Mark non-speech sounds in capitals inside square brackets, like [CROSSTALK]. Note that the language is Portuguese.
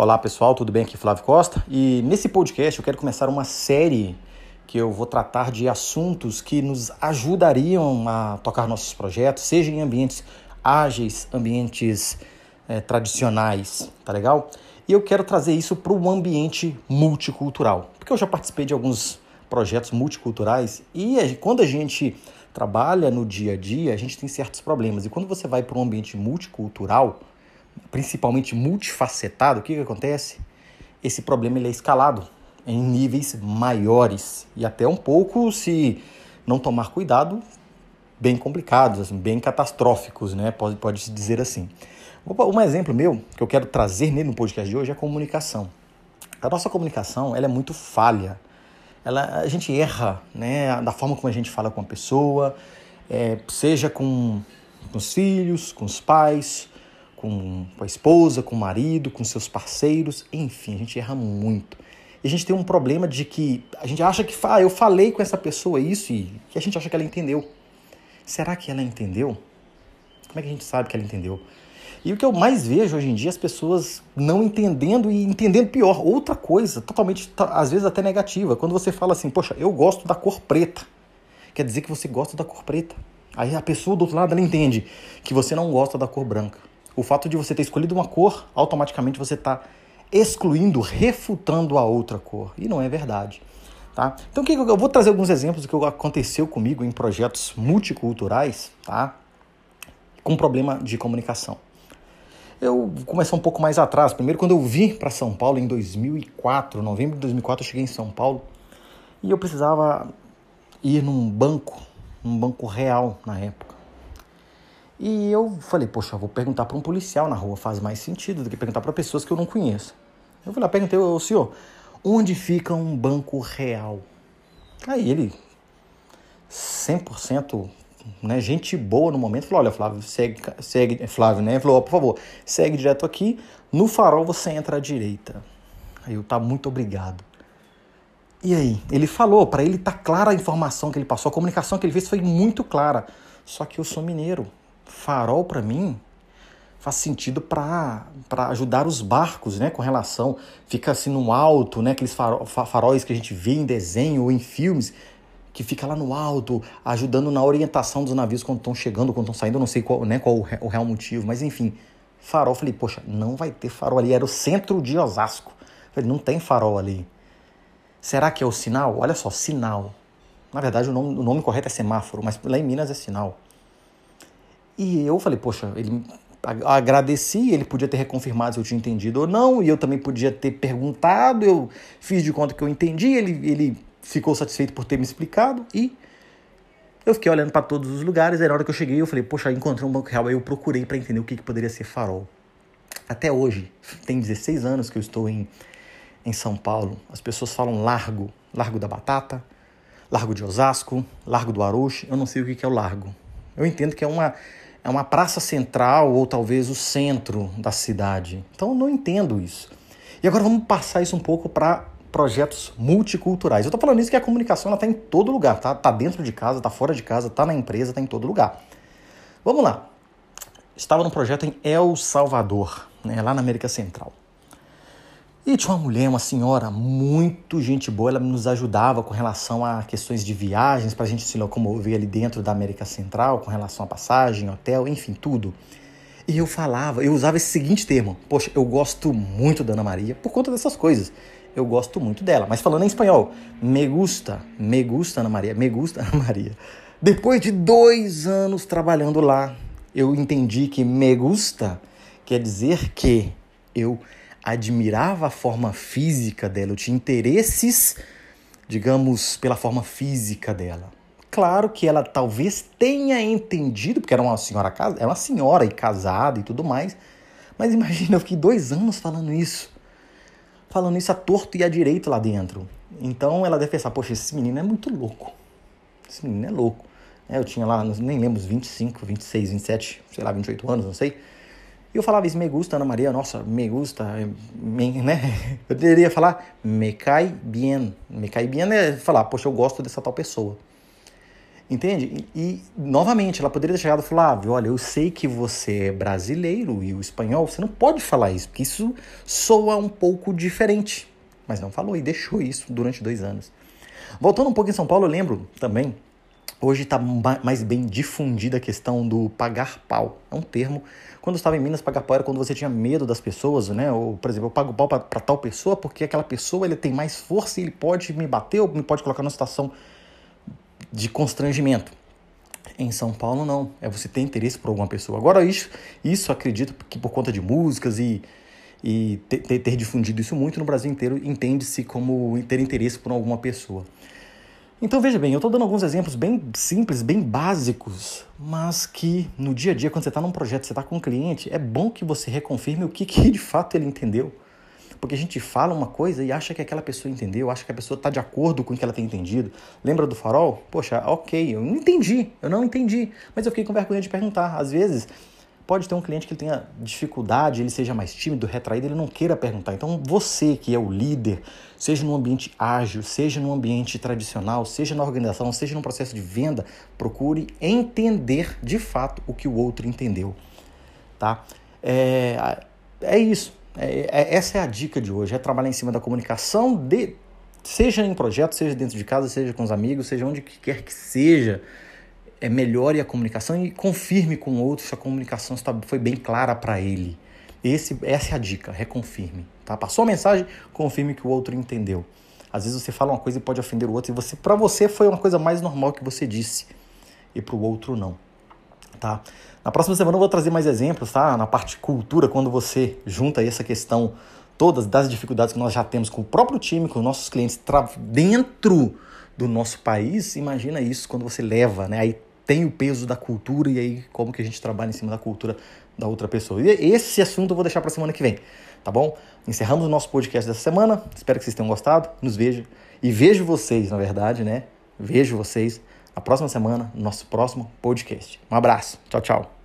Olá pessoal, tudo bem? Aqui é Flávio Costa e nesse podcast eu quero começar uma série que eu vou tratar de assuntos que nos ajudariam a tocar nossos projetos, seja em ambientes ágeis, ambientes é, tradicionais, tá legal? E eu quero trazer isso para o ambiente multicultural, porque eu já participei de alguns projetos multiculturais e quando a gente trabalha no dia a dia, a gente tem certos problemas. E quando você vai para um ambiente multicultural, principalmente multifacetado, o que, que acontece? Esse problema ele é escalado em níveis maiores e até um pouco, se não tomar cuidado, bem complicados, assim, bem catastróficos, né? Pode, pode se dizer assim. Um exemplo meu que eu quero trazer nele no podcast de hoje é a comunicação. A nossa comunicação ela é muito falha. Ela, a gente erra né, da forma como a gente fala com a pessoa, é, seja com, com os filhos, com os pais, com a esposa, com o marido, com seus parceiros, enfim, a gente erra muito. E a gente tem um problema de que a gente acha que ah, eu falei com essa pessoa isso e que a gente acha que ela entendeu. Será que ela entendeu? Como é que a gente sabe que ela entendeu? E o que eu mais vejo hoje em dia é as pessoas não entendendo e entendendo pior. Outra coisa, totalmente, às vezes até negativa. Quando você fala assim, poxa, eu gosto da cor preta. Quer dizer que você gosta da cor preta. Aí a pessoa do outro lado ela entende que você não gosta da cor branca. O fato de você ter escolhido uma cor, automaticamente você está excluindo, refutando a outra cor. E não é verdade. Tá? Então eu vou trazer alguns exemplos do que aconteceu comigo em projetos multiculturais, tá? com problema de comunicação. Eu vou começar um pouco mais atrás. Primeiro, quando eu vim para São Paulo em 2004, novembro de 2004, eu cheguei em São Paulo e eu precisava ir num banco, num banco real na época. E eu falei, poxa, vou perguntar para um policial na rua, faz mais sentido do que perguntar para pessoas que eu não conheço. Eu fui lá, perguntei ao senhor, onde fica um banco real? Aí ele, 100% né, gente boa no momento, falou, olha Flávio, segue, segue Flávio, né, falou, por favor, segue direto aqui, no farol você entra à direita. Aí eu, tá, muito obrigado. E aí, ele falou, para ele tá clara a informação que ele passou, a comunicação que ele fez foi muito clara. Só que eu sou mineiro, farol para mim faz sentido para ajudar os barcos, né, com relação, fica assim no alto, né, aqueles faróis que a gente vê em desenho ou em filmes, que fica lá no alto, ajudando na orientação dos navios quando estão chegando, quando estão saindo, não sei qual, né, qual o real motivo, mas enfim, farol, falei, poxa, não vai ter farol ali, era o centro de Osasco, falei, não tem farol ali. Será que é o sinal? Olha só, sinal. Na verdade, o nome, o nome correto é semáforo, mas lá em Minas é sinal. E eu falei, poxa, ele agradeci, ele podia ter reconfirmado se eu tinha entendido ou não, e eu também podia ter perguntado, eu fiz de conta que eu entendi, ele, ele ficou satisfeito por ter me explicado e eu fiquei olhando para todos os lugares, aí na hora que eu cheguei eu falei, poxa, encontrei um banco real, aí eu procurei para entender o que, que poderia ser farol. Até hoje, tem 16 anos que eu estou em, em São Paulo, as pessoas falam Largo, Largo da Batata, Largo de Osasco, Largo do Aroche, eu não sei o que, que é o Largo. Eu entendo que é uma é uma praça central ou talvez o centro da cidade. Então eu não entendo isso. E agora vamos passar isso um pouco para projetos multiculturais. Eu estou falando isso que a comunicação está em todo lugar, tá? Tá dentro de casa, tá fora de casa, tá na empresa, tá em todo lugar. Vamos lá. Estava num projeto em El Salvador, né, lá na América Central. E tinha uma mulher, uma senhora, muito gente boa, ela nos ajudava com relação a questões de viagens, para a gente se locomover ali dentro da América Central, com relação a passagem, hotel, enfim, tudo. E eu falava, eu usava esse seguinte termo: Poxa, eu gosto muito da Ana Maria por conta dessas coisas. Eu gosto muito dela. Mas falando em espanhol, me gusta, me gusta Ana Maria, me gusta [LAUGHS] Ana Maria. Depois de dois anos trabalhando lá, eu entendi que me gusta quer dizer que eu admirava a forma física dela, eu tinha interesses, digamos, pela forma física dela. Claro que ela talvez tenha entendido, porque era uma senhora era uma senhora e casada e tudo mais. Mas imagina, eu fiquei dois anos falando isso. Falando isso a torto e a direito lá dentro. Então ela deve pensar, poxa, esse menino é muito louco. Esse menino é louco. É, eu tinha lá, nem lembro, uns 25, 26, 27, sei lá, 28 anos, não sei. E eu falava isso, me gusta, Ana Maria, nossa, me gusta, me, [LAUGHS] né? Eu deveria falar, me cai bien. Me cai bien é falar, poxa, eu gosto dessa tal pessoa. Entende? E, novamente, ela poderia ter chegado e Flávio, olha, eu sei que você é brasileiro e o espanhol, você não pode falar isso, porque isso soa um pouco diferente. Mas não falou e deixou isso durante dois anos. Voltando um pouco em São Paulo, eu lembro também, hoje está mais bem difundida a questão do pagar pau. É um termo. Quando eu estava em Minas, pagar pau era quando você tinha medo das pessoas, né? Ou, por exemplo, eu pago pau para tal pessoa porque aquela pessoa ele tem mais força e ele pode me bater ou me pode colocar numa situação de constrangimento. Em São Paulo, não. É você ter interesse por alguma pessoa. Agora, isso, isso acredito que por conta de músicas e, e ter, ter difundido isso muito no Brasil inteiro, entende-se como ter interesse por alguma pessoa. Então veja bem, eu estou dando alguns exemplos bem simples, bem básicos, mas que no dia a dia, quando você está num projeto, você está com um cliente, é bom que você reconfirme o que, que de fato ele entendeu. Porque a gente fala uma coisa e acha que aquela pessoa entendeu, acha que a pessoa está de acordo com o que ela tem entendido. Lembra do farol? Poxa, ok, eu não entendi, eu não entendi, mas eu fiquei com vergonha de perguntar. Às vezes, pode ter um cliente que tenha dificuldade, ele seja mais tímido, retraído, ele não queira perguntar. Então, você que é o líder, seja num ambiente ágil, seja num ambiente tradicional, seja na organização, seja num processo de venda, procure entender de fato o que o outro entendeu. Tá? É, é isso. É, é, essa é a dica de hoje, é trabalhar em cima da comunicação, de, seja em projeto, seja dentro de casa, seja com os amigos, seja onde quer que seja. É, melhore a comunicação e confirme com o outro se a comunicação está, foi bem clara para ele. Esse, essa é a dica, reconfirme. Tá? Passou a mensagem, confirme que o outro entendeu. Às vezes você fala uma coisa e pode ofender o outro, e você, para você foi uma coisa mais normal que você disse, e para o outro não. Tá? Na próxima semana eu vou trazer mais exemplos, tá? Na parte cultura, quando você junta essa questão todas das dificuldades que nós já temos com o próprio time, com os nossos clientes dentro do nosso país, imagina isso quando você leva, né? Aí tem o peso da cultura e aí como que a gente trabalha em cima da cultura da outra pessoa. E esse assunto eu vou deixar para semana que vem, tá bom? Encerramos o nosso podcast dessa semana. Espero que vocês tenham gostado. Nos vejo e vejo vocês, na verdade, né? Vejo vocês na próxima semana, no nosso próximo podcast. Um abraço. Tchau, tchau.